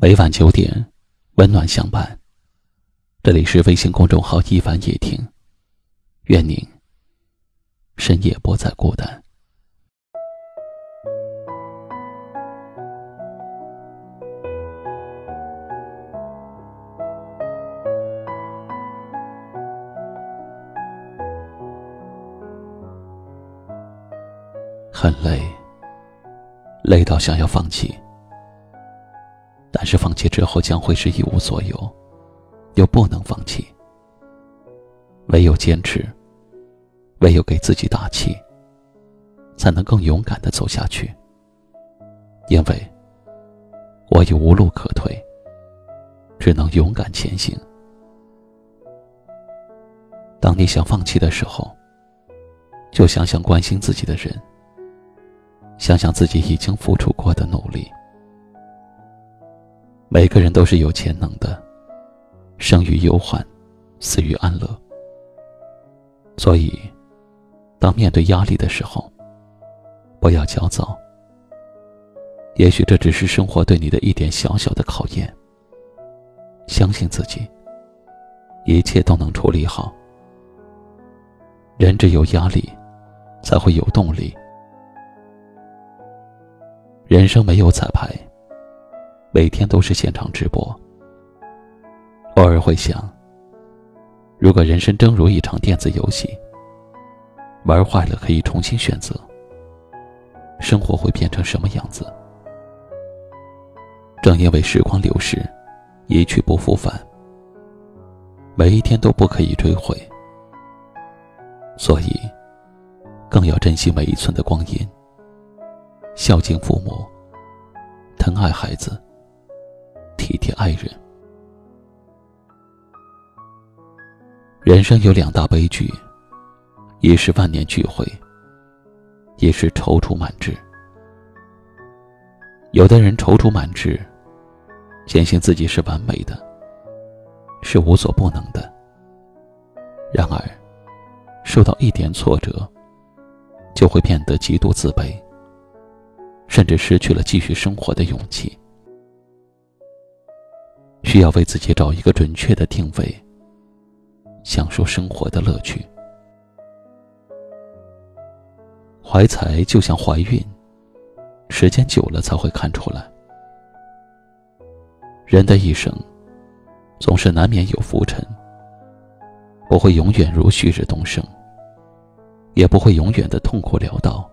每晚九点，温暖相伴。这里是微信公众号“一凡夜听”，愿您深夜不再孤单。很累，累到想要放弃。但是放弃之后将会是一无所有，又不能放弃。唯有坚持，唯有给自己打气，才能更勇敢的走下去。因为，我已无路可退，只能勇敢前行。当你想放弃的时候，就想想关心自己的人，想想自己已经付出过的努力。每个人都是有潜能的，生于忧患，死于安乐。所以，当面对压力的时候，不要焦躁。也许这只是生活对你的一点小小的考验。相信自己，一切都能处理好。人只有压力，才会有动力。人生没有彩排。每天都是现场直播。偶尔会想，如果人生正如一场电子游戏，玩坏了可以重新选择，生活会变成什么样子？正因为时光流逝，一去不复返，每一天都不可以追回，所以更要珍惜每一寸的光阴，孝敬父母，疼爱孩子。体贴爱人。人生有两大悲剧，一是万念俱灰，一是踌躇满志。有的人踌躇满志，坚信自己是完美的，是无所不能的。然而，受到一点挫折，就会变得极度自卑，甚至失去了继续生活的勇气。需要为自己找一个准确的定位，享受生活的乐趣。怀才就像怀孕，时间久了才会看出来。人的一生，总是难免有浮沉，不会永远如旭日东升，也不会永远的痛苦潦倒。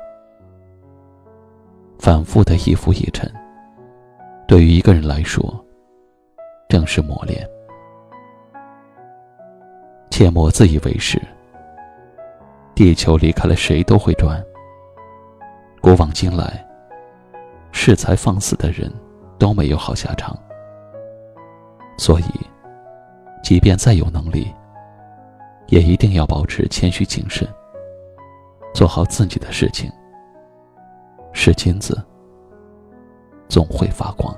反复的一浮一沉，对于一个人来说。正是磨练，切莫自以为是。地球离开了谁都会转。古往今来，恃才放肆的人都没有好下场。所以，即便再有能力，也一定要保持谦虚谨慎，做好自己的事情。是金子，总会发光。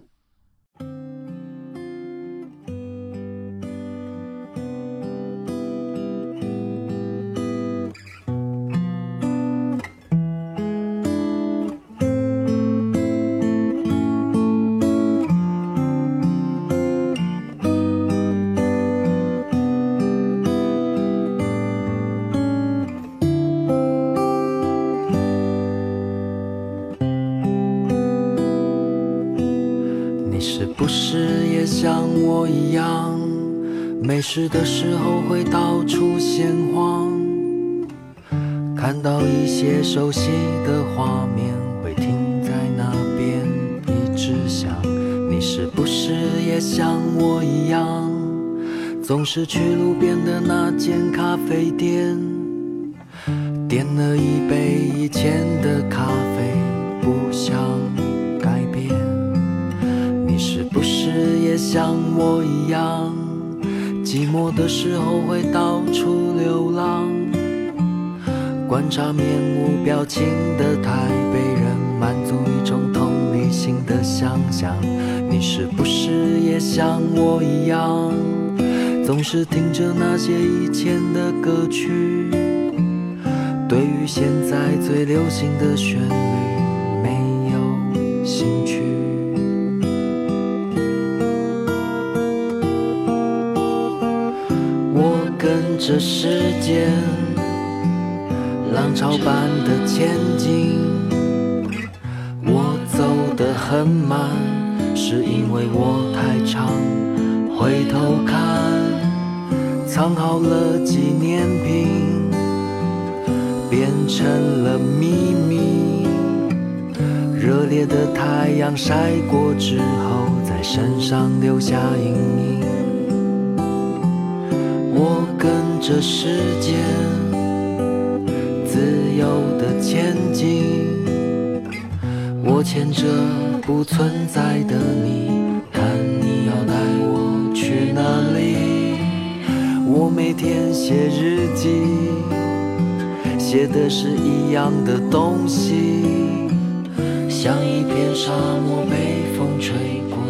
你是不是也像我一样，没事的时候会到处闲晃，看到一些熟悉的画面，会停在那边一直想。你是不是也像我一样，总是去路边的那间咖啡店，点了一杯以前的咖啡，不想像我一样，寂寞的时候会到处流浪，观察面无表情的台北人，满足一种同理心的想象。你是不是也像我一样，总是听着那些以前的歌曲？对于现在最流行的旋律没有兴趣。这时间，浪潮般的前进，我走得很慢，是因为我太长。回头看，藏好了纪念品，变成了秘密。热烈的太阳晒过之后，在身上留下阴影。这世界，自由的前进。我牵着不存在的你，看你要带我去哪里。我每天写日记，写的是一样的东西，像一片沙漠被风吹过，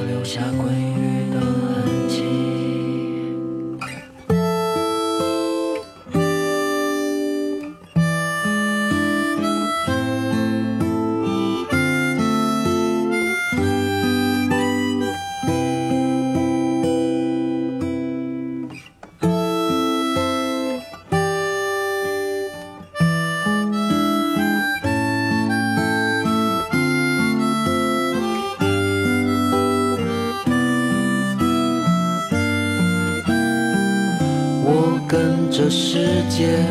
这时间，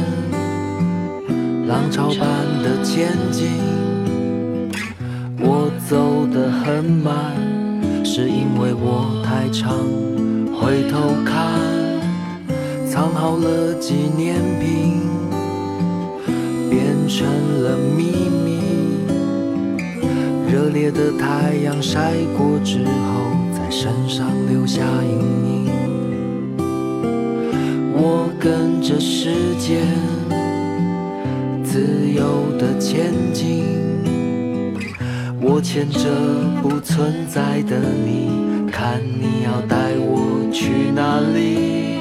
浪潮般的前进，我走得很慢，是因为我太长。回头看，藏好了纪念品，变成了秘密。热烈的太阳晒过之后，在身上留下阴影。我跟着时间，自由的前进。我牵着不存在的你，看你要带我去哪里。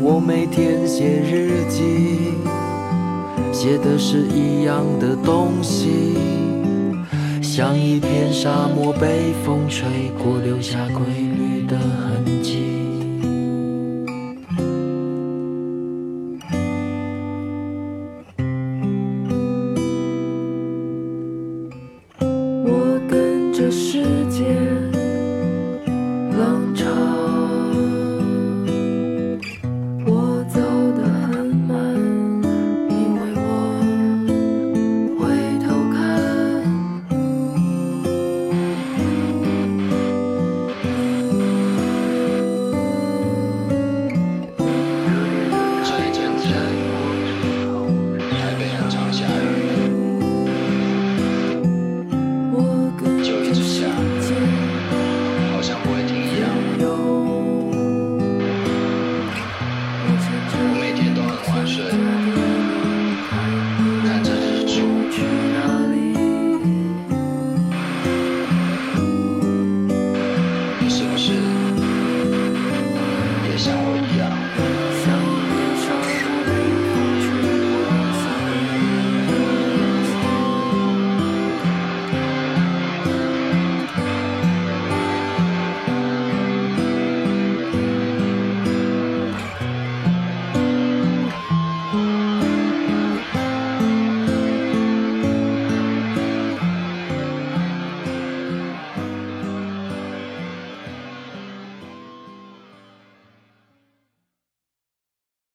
我每天写日记，写的是一样的东西，像一片沙漠被风吹过，留下规